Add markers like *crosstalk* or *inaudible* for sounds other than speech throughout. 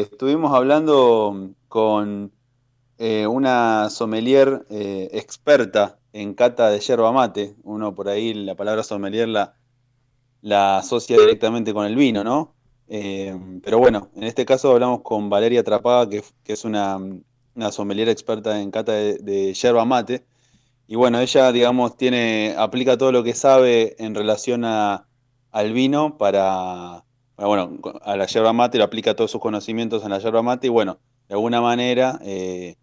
Estuvimos hablando con eh, una sommelier eh, experta en cata de yerba mate. Uno por ahí la palabra sommelier la, la asocia directamente con el vino, ¿no? Eh, pero bueno, en este caso hablamos con Valeria Trapaga, que, es una, una, sommelier experta en cata de, yerba mate. Y bueno, ella, digamos, tiene, aplica todo lo que sabe en relación a, al vino para, bueno, a la yerba mate, lo aplica todos sus conocimientos en la yerba mate y bueno, de alguna manera, eh,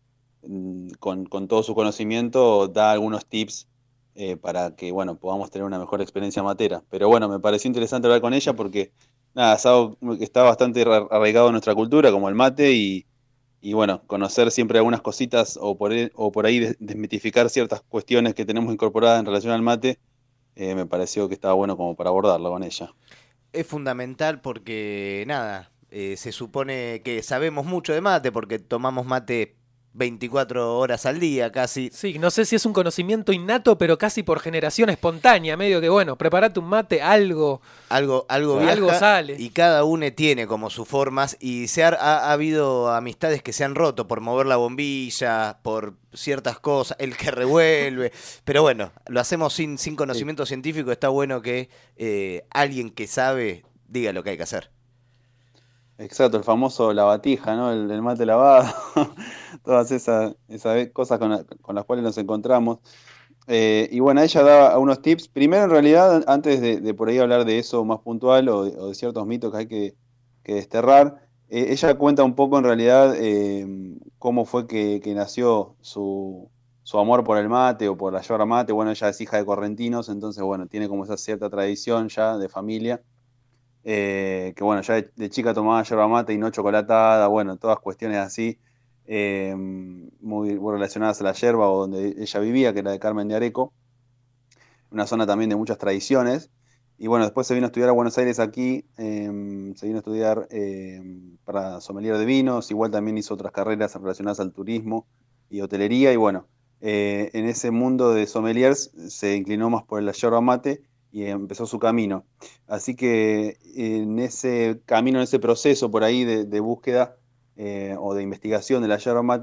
mm, con, con, todo su conocimiento, da algunos tips eh, para que, bueno, podamos tener una mejor experiencia matera. Pero bueno, me pareció interesante hablar con ella porque, nada, está bastante arraigado en nuestra cultura, como el mate, y, y bueno, conocer siempre algunas cositas o por, o por ahí desmitificar ciertas cuestiones que tenemos incorporadas en relación al mate, eh, me pareció que estaba bueno como para abordarlo con ella es fundamental porque, nada, eh, se supone que sabemos mucho de mate porque tomamos mate 24 horas al día casi. Sí, no sé si es un conocimiento innato, pero casi por generación espontánea, medio que bueno, preparate un mate, algo. Algo, algo, algo sale. Y cada uno tiene como sus formas. Y se ha, habido amistades que se han roto por mover la bombilla, por ciertas cosas, el que revuelve. *laughs* pero bueno, lo hacemos sin, sin conocimiento científico. Está bueno que eh, alguien que sabe diga lo que hay que hacer. Exacto, el famoso lavatija, ¿no? El, mate lavado, *laughs* todas esas, cosas con, las cuales nos encontramos. Eh, y bueno, ella daba unos tips. Primero, en realidad, antes de, por ahí hablar de eso más puntual o de, ciertos mitos que hay que, desterrar, eh, ella cuenta un poco en realidad eh, cómo fue que, nació su, su, amor por el mate o por la yerba mate. Bueno, ella es hija de correntinos, entonces, bueno, tiene como esa cierta tradición ya de familia. Eh, que bueno, ya de, chica tomaba yerba mate y no chocolatada, bueno, todas cuestiones así, eh, muy, relacionadas a la yerba o donde ella vivía, que era de Carmen de Areco, una zona también de muchas tradiciones. Y bueno, después se vino a estudiar a Buenos Aires aquí, em, se vino a estudiar em, para sommelier de vinos, igual también hizo otras carreras relacionadas al turismo y hotelería, y bueno, eh, en ese mundo de sommeliers se inclinó más por el yerba mate y empezó su camino. Así que en ese camino, en ese proceso por ahí de, búsqueda eh, o de investigación de la yerba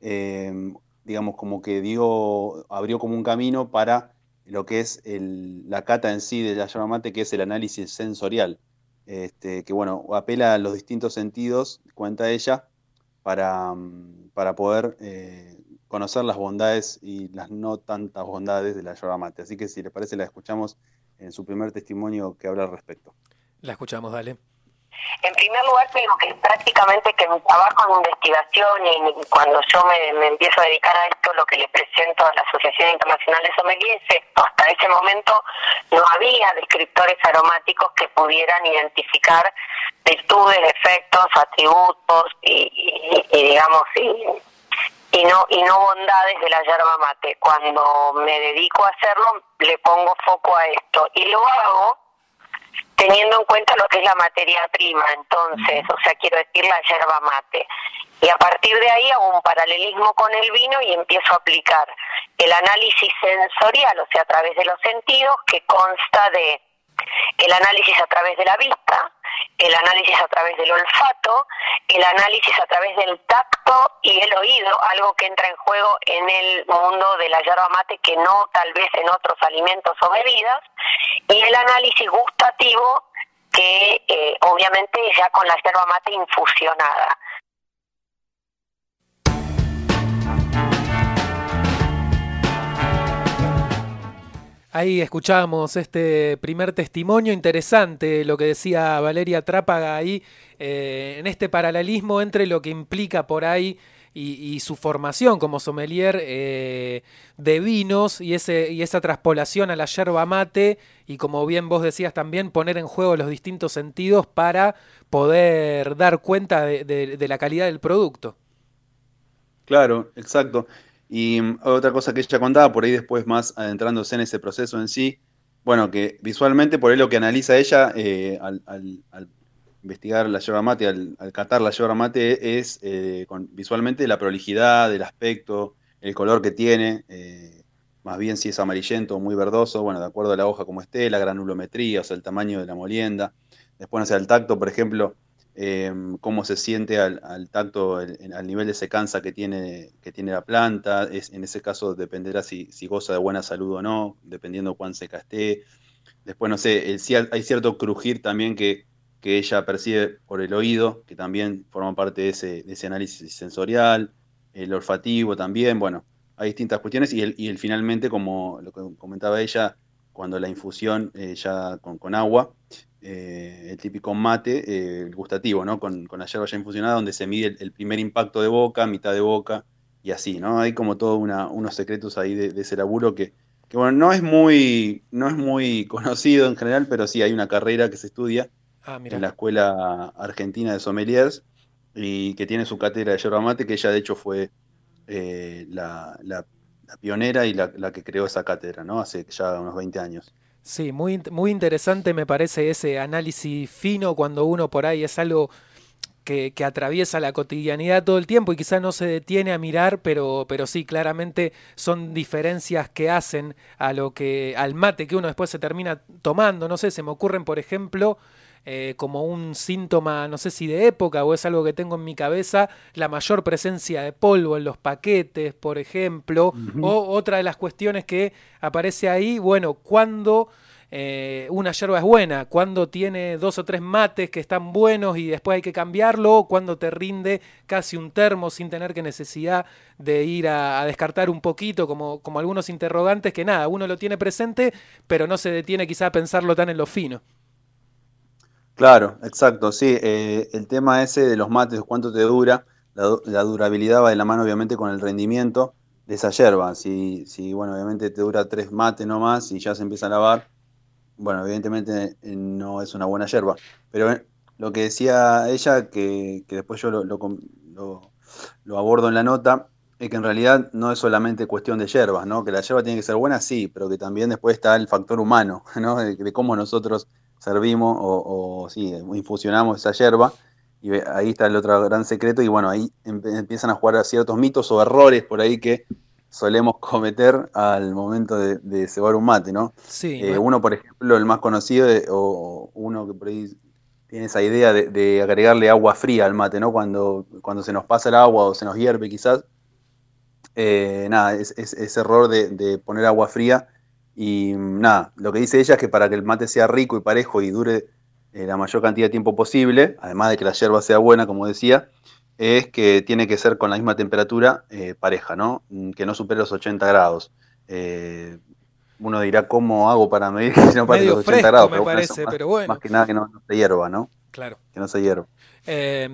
em, digamos como que dio, abrió como un camino para lo que es la cata en sí de la yerba que es el análisis sensorial, este, que bueno, apela a los distintos sentidos, cuenta ella, para, para poder eh, conocer las bondades y las no tantas bondades de la yerba. Así que si les parece, la escuchamos en su primer testimonio que habla al respecto. La escuchamos, dale. En primer lugar, tengo que prácticamente que mi trabajo en investigación y cuando yo me, empiezo a dedicar a esto, lo que le presento a la Asociación Internacional de Sommeliers, hasta ese momento no había descriptores aromáticos que pudieran identificar virtudes, efectos, atributos y, y digamos, y, y no y no bondades de la yerba mate. Cuando me dedico a hacerlo, le pongo foco a esto y lo hago teniendo en cuenta lo que es la materia prima, entonces, o sea, quiero decir la yerba mate. Y a partir de ahí hago un paralelismo con el vino y empiezo a aplicar el análisis sensorial, o sea, a través de los sentidos, que consta de el análisis a través de la vista, el análisis a través del olfato, el análisis a través del tacto y el oído, algo que entra en juego en el mundo de la yerba mate que no tal vez en otros alimentos o bebidas, y el análisis gustativo que eh, obviamente ya con la yerba mate infusionada. Ahí escuchamos este primer testimonio interesante, lo que decía Valeria Trápaga ahí, eh, en este paralelismo entre lo que implica por ahí y, su formación como sommelier eh, de vinos y, ese, y esa traspolación a la yerba mate y como bien vos decías también poner en juego los distintos sentidos para poder dar cuenta de la calidad del producto. Claro, exacto. Y mm, otra cosa que ella contaba, por ahí después más adentrándose en ese proceso en sí, bueno, que visualmente, por ahí lo que analiza ella eh, al, investigar la yerba mate, al, catar la yerba mate, es eh, visualmente la prolijidad, el aspecto, el color que tiene, eh, más bien si es amarillento o muy verdoso, bueno, de acuerdo a la hoja como esté, la granulometría, o sea, el tamaño de la molienda. Después, no sé, el tacto, por ejemplo, em, cómo se siente al, tacto, al nivel de secanza que tiene, que tiene la planta. Es, en ese caso dependerá si, goza de buena salud o no, dependiendo cuán seca esté. Después, no sé, hay cierto crujir también que, que, ella percibe por el oído, que también forma parte de ese, análisis sensorial, el olfativo también, bueno, hay distintas cuestiones y el, y el finalmente, como lo que comentaba ella, cuando la infusión eh, ya con, agua, eh, el típico mate, eh, el gustativo, ¿no? Con, la yerba ya infusionada, donde se mide el, primer impacto de boca, mitad de boca y así, ¿no? Hay como todos unos secretos ahí de, ese laburo que, bueno, no es, muy, no es muy *laughs* conocido en general, pero sí hay una carrera que se estudia ah, en la Escuela Argentina de Sommeliers y que tiene su cátedra de yerba mate, que ella de hecho fue la, la la pionera y la, que creó esa cátedra, ¿no? Hace ya unos 20 años. Sí, muy, muy interesante me parece ese análisis fino cuando uno por ahí es algo que, atraviesa la cotidianidad todo el tiempo y quizá no se detiene a mirar, pero, pero sí, claramente son diferencias que hacen a lo que, al mate que uno después se termina tomando. No sé, se me ocurren, por ejemplo, eh, como un síntoma, no sé si de época o es algo que tengo en mi cabeza, la mayor presencia de polvo en los paquetes, por ejemplo, o otra de las cuestiones que aparece ahí, bueno, cuando... Eh, una yerba es buena, cuando tiene dos o tres mates que están buenos y después hay que cambiarlo, o cuando te rinde casi un termo sin tener que necesidad de ir a, descartar un poquito, como, como algunos interrogantes que nada, uno lo tiene presente, pero no se detiene quizá a pensarlo tan en lo fino. Claro, exacto, sí. Eh, el tema ese de los mates, cuánto te dura, la, durabilidad va de la mano obviamente con el rendimiento de esa yerba. Si, si, bueno, obviamente te dura tres mates nomás y ya se empieza a lavar, bueno, evidentemente eh, no es una buena yerba. Pero eh, lo que decía ella, que, después yo lo, lo, abordo en la nota, es que en realidad no es solamente cuestión de yerbas, ¿no? Que la yerba tiene que ser buena, sí, pero que también después está el factor humano, *laughs* ¿no? de cómo nosotros servimos o, sí, infusionamos esa yerba. Y ahí está el otro gran secreto. Y bueno, ahí empiezan a jugar a ciertos mitos o errores por ahí que solemos cometer al momento de, cebar un mate, ¿no? Sí. Eh, uno, por ejemplo, el más conocido, o uno que por ahí tiene esa idea de, agregarle agua fría al mate, ¿no? Cuando, cuando se nos pasa el agua o se nos hierve quizás. Eh, nada, es, ese error de, poner agua fría y nada, lo que dice ella es que para que el mate sea rico y parejo y dure eh, la mayor cantidad de tiempo posible, además de que la yerba sea buena, como decía, es que tiene que ser con la misma temperatura eh, pareja, ¿no? Mm, que no supere los 80 grados. Eh, uno dirá, ¿cómo hago para medir que no pase los 80 grados? Me parece, pero bueno. Más que nada que no, se hierva, ¿no? Claro. Que no se hierva.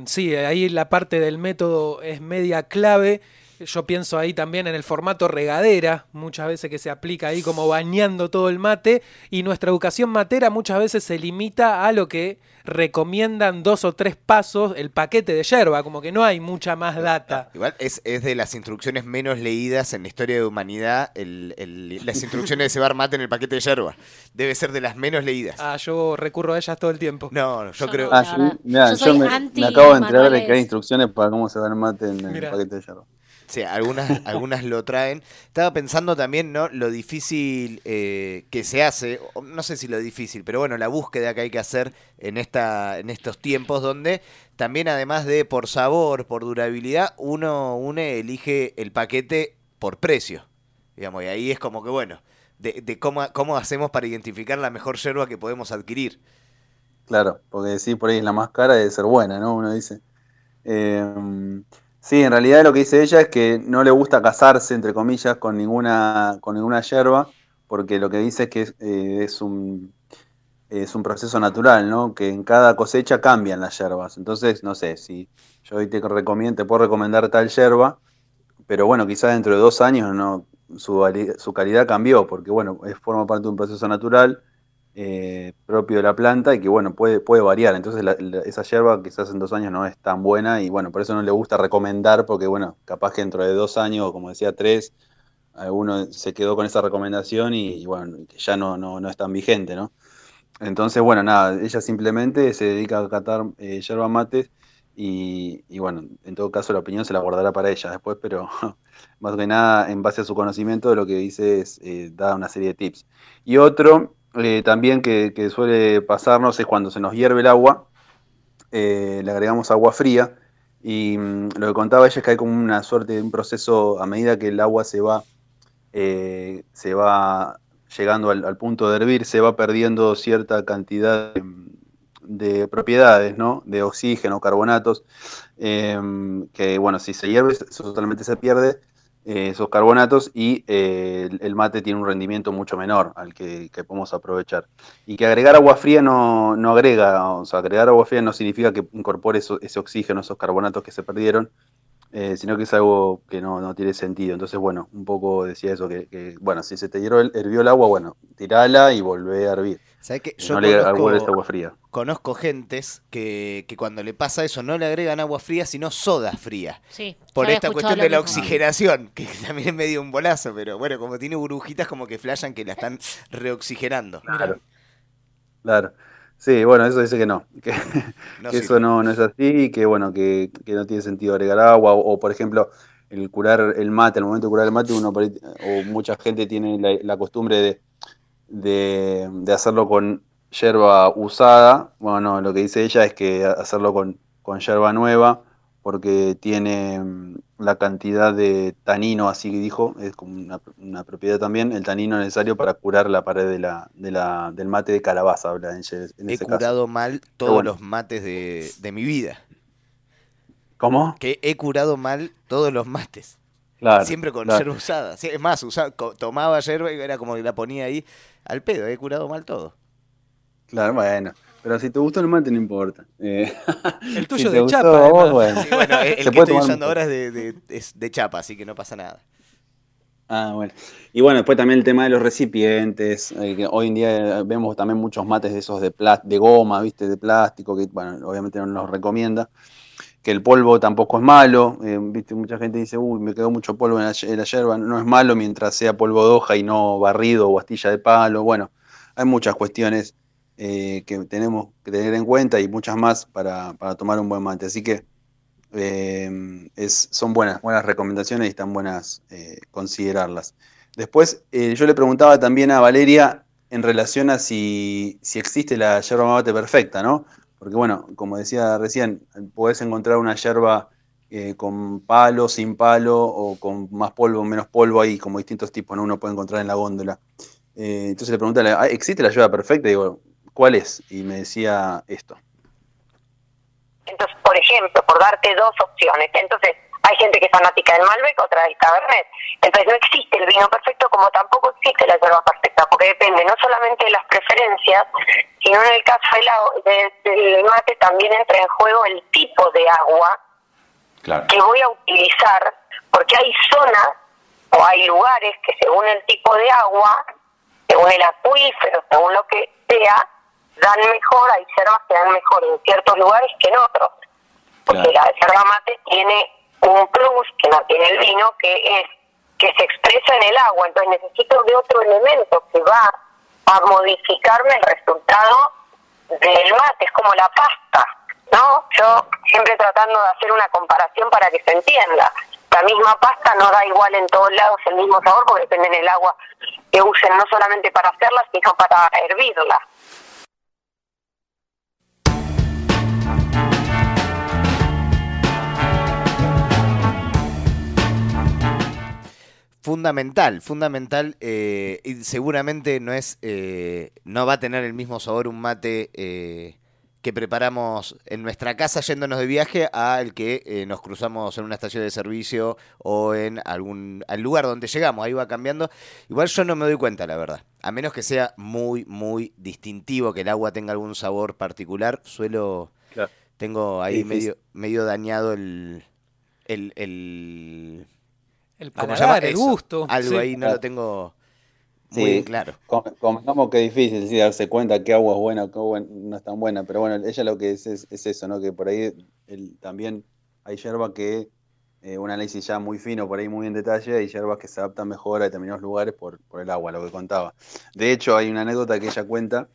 sí, ahí la parte del método es media clave yo pienso ahí también en el formato regadera, muchas veces que se aplica ahí como bañando todo el mate, y nuestra educación matera muchas veces se limita a lo que recomiendan dos o tres pasos el paquete de yerba, como que no hay mucha más data. Igual es, de las instrucciones menos leídas en la historia de humanidad, las instrucciones de cebar mate en el paquete de yerba. Debe ser de las menos leídas. Ah, yo recurro a ellas todo el tiempo. No, yo, creo... Ah, yo, me, acabo de enterar de que hay instrucciones para cómo cebar mate en el paquete de yerba. Sí, algunas, *laughs* algunas lo traen. Estaba pensando también, ¿no? Lo difícil eh, que se hace, no sé si lo difícil, pero bueno, la búsqueda que hay que hacer en, esta, en estos tiempos donde también además de por sabor, por durabilidad, uno une, elige el paquete por precio. Digamos, y ahí es como que, bueno, de, de cómo, cómo hacemos para identificar la mejor yerba que podemos adquirir. Claro, porque sí, por ahí es la más cara debe ser buena, ¿no? Uno dice. Eh, Sí, en realidad lo que dice ella es que no le gusta casarse, entre comillas, con ninguna, con ninguna yerba, porque lo que dice es que eh, es, un, es un proceso natural, ¿no? Que en cada cosecha cambian las yerbas. Entonces, no sé, si yo hoy te, recomiendo, puedo recomendar tal yerba, pero bueno, quizás dentro de dos años no, su, su calidad cambió, porque bueno, es, forma parte de un proceso natural eh, propio de la planta y que bueno, puede, puede variar. Entonces esa hierba quizás en dos años no es tan buena y bueno, por eso no le gusta recomendar porque bueno, capaz que dentro de dos años como decía tres, alguno se quedó con esa recomendación y, bueno, ya no, no, es tan vigente, ¿no? Entonces, bueno, nada, ella simplemente se dedica a catar eh, yerba mates y, bueno, en todo caso la opinión se la guardará para ella después, pero *laughs* más que nada en base a su conocimiento lo que dice es eh, da una serie de tips. Y otro eh, también que, suele pasarnos es cuando se nos hierve el agua, le agregamos agua fría y mm, lo que contaba ella es que hay como una suerte de un proceso a medida que el agua se va, se va llegando al, punto de hervir, se va perdiendo cierta cantidad de, propiedades, ¿no? De oxígeno, carbonatos, em, que bueno, si se hierve, eso totalmente se pierde, eh, esos carbonatos y eh, el, mate tiene un rendimiento mucho menor al que, podemos aprovechar. Y que agregar agua fría no, no, agrega, o sea, agregar agua fría no significa que incorpore ese oxígeno, esos carbonatos que se perdieron, eh, sino que es algo que no, tiene sentido. Entonces, bueno, un poco decía eso, que, bueno, si se te hirvió el, hirvió el agua, bueno, tirala y volvé a hervir. ¿Sabes que Yo no le agua fría. Conozco gentes que, cuando le pasa eso no le agregan agua fría, sino soda fría. Sí, por esta cuestión de la oxigenación, *laughs* que también es medio un bolazo, pero bueno, como tiene burbujitas, como que flashan que la están reoxigenando. Claro. Claro. Sí, bueno, eso dice que no, *laughs* que, eso no, no, es así y que bueno, que, no tiene sentido agregar agua o, por ejemplo el curar el mate, al momento de curar el mate uno o mucha gente tiene la, costumbre de, de, hacerlo con yerba usada, bueno, lo que dice ella es que hacerlo con, con yerba nueva porque tiene mm, la cantidad de tanino, así que dijo, es como una, propiedad también, el tanino necesario para curar la pared de la, de la, del mate de calabaza. Habla en, He curado mal todos los mates de, mi vida. ¿Cómo? Que he curado mal todos los mates. Claro, Siempre con yerba usada. es más, tomaba yerba y era como que la ponía ahí al pedo. He curado mal todo. Claro, bueno. Pero si te gustó el mate, no importa. Eh, el *laughs* tuyo de chapa. bueno. el, que estoy usando ahora es de, chapa, así que no pasa nada. Ah, bueno. Y bueno, después también el tema de los recipientes. Eh, hoy en día vemos también muchos mates de esos de, de goma, ¿viste? De plástico, que bueno, obviamente no nos recomienda. Que el polvo tampoco es malo. Eh, ¿viste? Mucha gente dice, uy, me quedó mucho polvo en la, en la yerba. No es malo mientras sea polvo de hoja y no barrido o astilla de palo. Bueno, hay muchas cuestiones eh, que tenemos que tener en cuenta y muchas más para, tomar un buen mate. Así que eh, es, son buenas, buenas recomendaciones y están buenas eh, considerarlas. Después, yo le preguntaba también a Valeria en relación a si, si existe la yerba mate perfecta, ¿no? Porque bueno, como decía recién, podés encontrar una yerba con palo, sin palo, o con más polvo, menos polvo, hay como distintos tipos, ¿no? Uno puede encontrar en la góndola. entonces le pregunté, ¿existe la yerba perfecta? Digo, ¿cuál es? Y me decía esto. Entonces, por ejemplo, por darte dos opciones, entonces hay gente que es fanática del Malbec, otra del Cabernet. Entonces no existe el vino perfecto como tampoco existe la yerba perfecta, porque depende no solamente de las preferencias, sino en el caso del mate también entra en juego el tipo de agua que voy a utilizar, porque hay zonas o hay lugares que según el tipo de agua, según el acuífero, según lo que sea, dan mejor, hay yerbas que dan mejor en ciertos lugares que en otros. Porque la yerba mate tiene un plus que no tiene el vino, que es que se expresa en el agua. Entonces necesito de otro elemento que va a modificarme el resultado del mate. Es como la pasta, ¿no? Yo siempre tratando de hacer una comparación para que se entienda. La misma pasta no da igual en todos lados el mismo sabor porque depende del agua que usen no solamente para hacerla, sino para hervirla. Fundamental, fundamental. Eh, y seguramente no es, eh, no va a tener el mismo sabor un mate eh, que preparamos en nuestra casa yéndonos de viaje al que nos cruzamos en una estación de servicio o en algún al lugar donde llegamos. Ahí va cambiando. Igual yo no me doy cuenta, la verdad. A menos que sea muy, muy distintivo, que el agua tenga algún sabor particular, suelo. Tengo ahí medio, medio dañado el, el, el el paladar, el gusto. Algo ahí no lo tengo muy claro. Comentamos que es difícil darse cuenta qué agua es buena o qué no es tan buena, pero bueno, ella lo que es es, eso, ¿no? Que por ahí también hay hierba que eh, un análisis ya muy fino, por ahí muy en detalle, hay hierbas que se adaptan mejor a determinados lugares por, por el agua, lo que contaba. De hecho, hay una anécdota que ella cuenta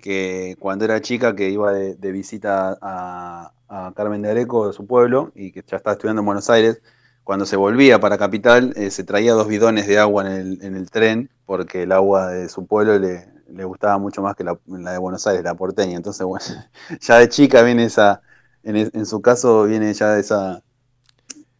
que cuando era chica que iba de, visita a, a, Carmen de Areco, de su pueblo, y que ya estaba estudiando en Buenos Aires, cuando se volvía para Capital, eh, se traía dos bidones de agua en el, en tren, porque el agua de su pueblo le, le gustaba mucho más que la, de Buenos Aires, la porteña. Entonces, *laughs* bueno, ya de chica viene esa, en, su caso viene ya esa,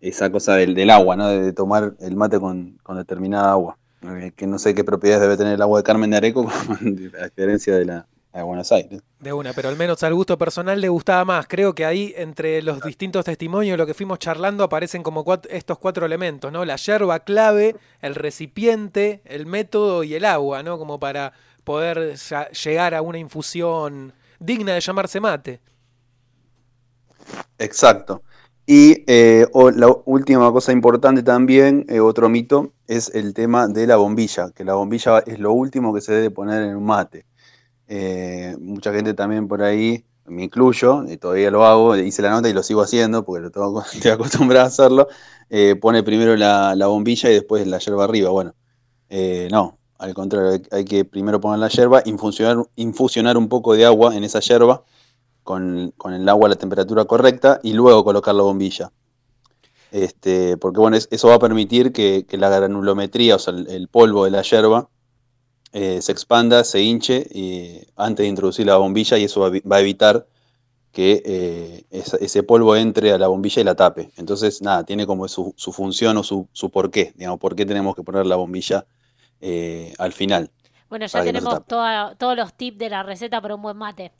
esa cosa del, del agua, ¿no? De, tomar el mate con, determinada agua. Eh, que no sé qué propiedades debe tener el agua de Carmen de Areco, *laughs* a diferencia de la de Buenos Aires. De una, pero al menos al gusto personal le gustaba más. Creo que ahí, entre los distintos testimonios, lo que fuimos charlando, aparecen como estos cuatro elementos, ¿no? La yerba clave, el recipiente, el método y el agua, ¿no? Como para poder llegar a una infusión digna de llamarse mate. Exacto. Y eh, la última cosa importante también, eh, otro mito, es el tema de la bombilla, que la bombilla es lo último que se debe poner en un mate. Eh, mucha gente también por ahí, me incluyo, y todavía lo hago, hice la nota y lo sigo haciendo porque lo tengo, *laughs* estoy acostumbrado a hacerlo, pone primero la, bombilla y después la yerba arriba. Bueno, no, al contrario, hay, que primero poner la yerba, infusionar, infusionar un poco de agua en esa yerba con, el agua a la temperatura correcta y luego colocar la bombilla. Este, porque bueno, eso va a permitir que, la granulometría, o sea, el, polvo de la yerba, eh, se expanda, se hinche y, antes de introducir la bombilla y eso va, a evitar que eh, ese, polvo entre a la bombilla y la tape. Entonces, nada, tiene como su, función o su, su porqué, digamos, por qué tenemos que poner la bombilla eh, al final. Bueno, ya tenemos todos los tips de la receta para un buen mate.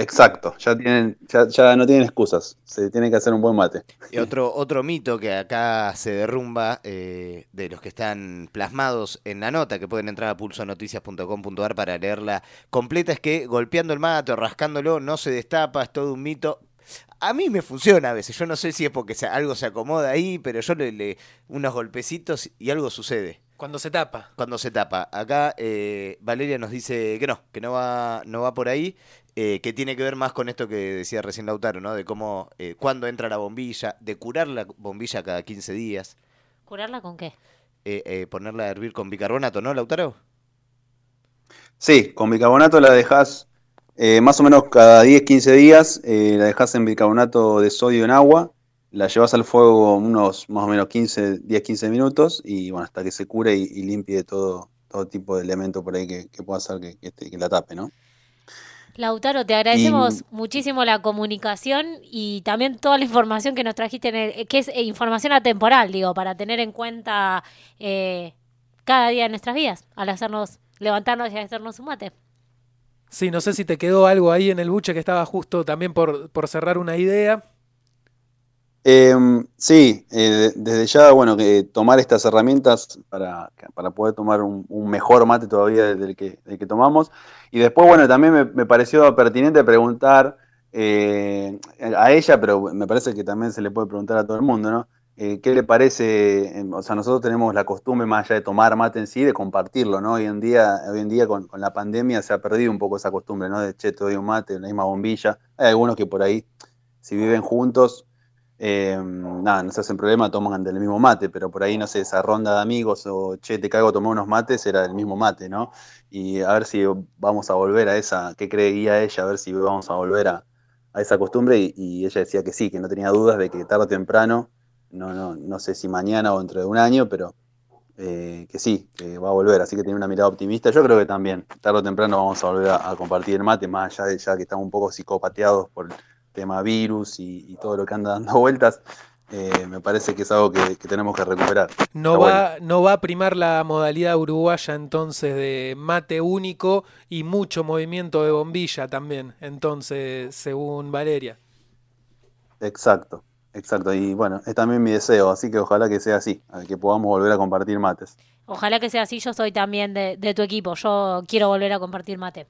Exacto, ya, tienen, ya, no tienen excusas, se tiene que hacer un buen mate. Y otro, otro mito que acá se derrumba eh, de los que están plasmados en la nota, que pueden entrar a pulsonoticias.com.ar para leerla completa, es que golpeando el mate o rascándolo no se destapa, es todo un mito. A mí me funciona a veces, yo no sé si es porque algo se acomoda ahí, pero yo le, le unos golpecitos y algo sucede. Cuando se tapa. Cuando se tapa. Acá eh, Valeria nos dice que no, que no va, no va por ahí, eh, que tiene que ver más con esto que decía recién Lautaro, ¿no? De cómo, eh, cuándo entra la bombilla, de curar la bombilla cada 15 días. ¿Curarla con qué? ponerla a hervir con bicarbonato, ¿no, Lautaro? Sí, con bicarbonato la dejas más o menos cada 10, 15 días, la dejas en bicarbonato de sodio en agua la llevas al fuego unos más o menos 15, 10, 15 minutos y bueno, hasta que se cure y, limpie todo, todo tipo de elemento por ahí que, pueda hacer que, que, la tape, ¿no? Lautaro, te agradecemos muchísimo la comunicación y también toda la información que nos trajiste, que es eh, información atemporal, digo, para tener en cuenta eh, cada día de nuestras vidas, al hacernos, levantarnos y hacernos un mate. Sí, no sé si te quedó algo ahí en el buche que estaba justo también por, por cerrar una idea. Em, sí, eh, desde ya, bueno, que tomar estas herramientas para, para poder tomar un, mejor mate todavía del que, que tomamos. Y después, bueno, también me, pareció pertinente preguntar eh, a ella, pero me parece que también se le puede preguntar a todo el mundo, ¿no? Eh, ¿Qué le parece? Em, o sea, nosotros tenemos la costumbre, más allá de tomar mate en sí, de compartirlo, ¿no? Hoy en día, hoy en día con, con la pandemia se ha perdido un poco esa costumbre, ¿no? De, che, te doy un mate, la misma bombilla. Hay algunos que por ahí, si viven juntos, eh, nada, no se hacen problema, toman del mismo mate, pero por ahí, no sé, esa ronda de amigos o che, te caigo a tomar unos mates, era el mismo mate, ¿no? Y a ver si vamos a volver a esa, ¿qué creía ella? A ver si vamos a volver a, esa costumbre. Y, ella decía que sí, que no tenía dudas de que tarde o temprano, no, no, no sé si mañana o dentro de un año, pero eh, que sí, que va a volver. Así que tiene una mirada optimista. Yo creo que también, tarde o temprano vamos a volver a, a compartir el mate, más allá de ya que estamos un poco psicopateados por tema virus y, todo lo que anda dando *laughs* vueltas, eh, me parece que es algo que, tenemos que recuperar. No va, no va a primar la modalidad uruguaya entonces de mate único y mucho movimiento de bombilla también, entonces, según Valeria. Exacto, exacto. Y bueno, es también mi deseo, así que ojalá que sea así, que podamos volver a compartir mates. Ojalá que sea así, yo soy también de tu equipo, yo quiero volver a compartir mate.